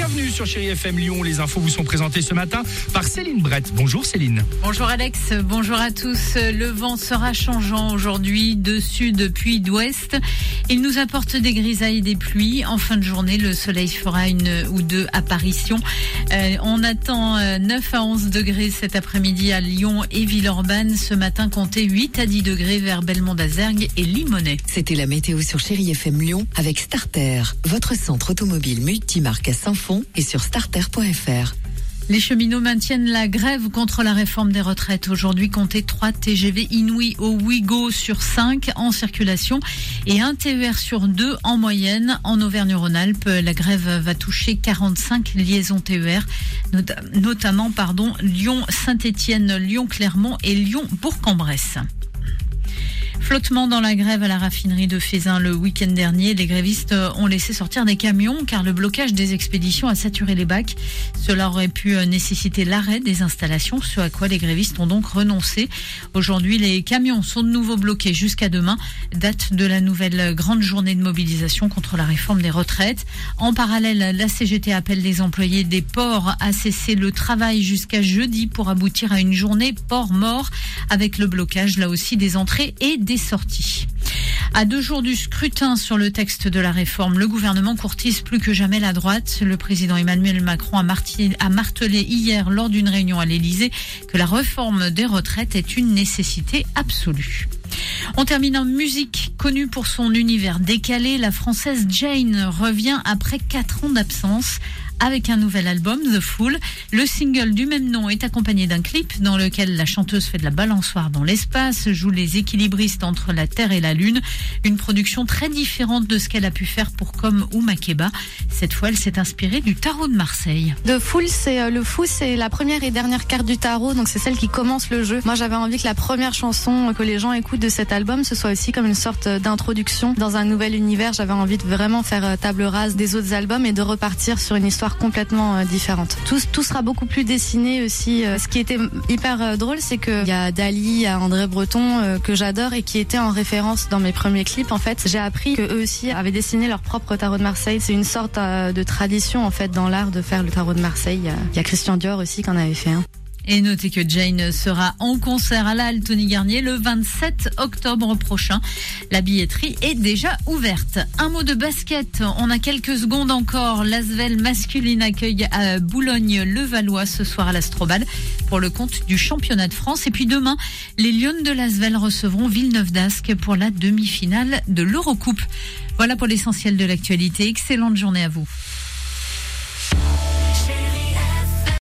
Bienvenue sur Chéri FM Lyon. Les infos vous sont présentées ce matin par Céline Brett. Bonjour Céline. Bonjour Alex, bonjour à tous. Le vent sera changeant aujourd'hui de sud puis d'ouest. Il nous apporte des grisailles et des pluies. En fin de journée, le soleil fera une ou deux apparitions. Euh, on attend euh, 9 à 11 degrés cet après-midi à Lyon et Villeurbanne. Ce matin, comptez 8 à 10 degrés vers Belmont d'Azergues et Limonest. C'était la météo sur Chérie FM Lyon avec Starter, votre centre automobile multimarque à Saint-Fond et sur starter.fr. Les cheminots maintiennent la grève contre la réforme des retraites. Aujourd'hui, comptez 3 TGV Inouï au Ouigo sur 5 en circulation et un TER sur 2 en moyenne. En Auvergne-Rhône-Alpes, la grève va toucher 45 liaisons TER, nota- notamment pardon, Lyon-Saint-Étienne, Lyon-Clermont et Lyon-Bourg-en-Bresse. Flottement dans la grève à la raffinerie de Fézin le week-end dernier, les grévistes ont laissé sortir des camions car le blocage des expéditions a saturé les bacs. Cela aurait pu nécessiter l'arrêt des installations, ce à quoi les grévistes ont donc renoncé. Aujourd'hui, les camions sont de nouveau bloqués jusqu'à demain, date de la nouvelle grande journée de mobilisation contre la réforme des retraites. En parallèle, la CGT appelle les employés des ports à cesser le travail jusqu'à jeudi pour aboutir à une journée port mort avec le blocage là aussi des entrées et des sorties. À deux jours du scrutin sur le texte de la réforme, le gouvernement courtise plus que jamais la droite. Le président Emmanuel Macron a martelé hier lors d'une réunion à l'Élysée que la réforme des retraites est une nécessité absolue. On termine en musique. Connue pour son univers décalé, la française Jane revient après quatre ans d'absence avec un nouvel album, The Fool. Le single du même nom est accompagné d'un clip dans lequel la chanteuse fait de la balançoire dans l'espace, joue les équilibristes entre la Terre et la Lune. Une production très différente de ce qu'elle a pu faire pour Comme ou Makeba. Cette fois, elle s'est inspirée du tarot de Marseille. De Fool, c'est euh, le fou, c'est la première et dernière carte du tarot, donc c'est celle qui commence le jeu. Moi, j'avais envie que la première chanson que les gens écoutent de cet album, ce soit aussi comme une sorte d'introduction dans un nouvel univers. J'avais envie de vraiment faire euh, table rase des autres albums et de repartir sur une histoire complètement euh, différente. Tout, sera beaucoup plus dessiné aussi. Euh, Ce qui était hyper euh, drôle, c'est que il y a Dali, a André Breton que j'adore et qui était en référence dans mes premiers clips. En fait, j'ai appris que eux aussi avaient dessiné leur propre tarot de Marseille. C'est une sorte de tradition en fait dans l'art de faire le tarot de Marseille. Il y a Christian Dior aussi qui en avait fait un. Et notez que Jane sera en concert à la Garnier le 27 octobre prochain. La billetterie est déjà ouverte. Un mot de basket. On a quelques secondes encore. L'Asvel masculine accueille à Boulogne-le-Valois ce soir à l'Astrobal pour le compte du championnat de France. Et puis demain, les Lyonnes de l'Asvel recevront Villeneuve d'Ascq pour la demi-finale de l'Eurocoupe. Voilà pour l'essentiel de l'actualité. Excellente journée à vous.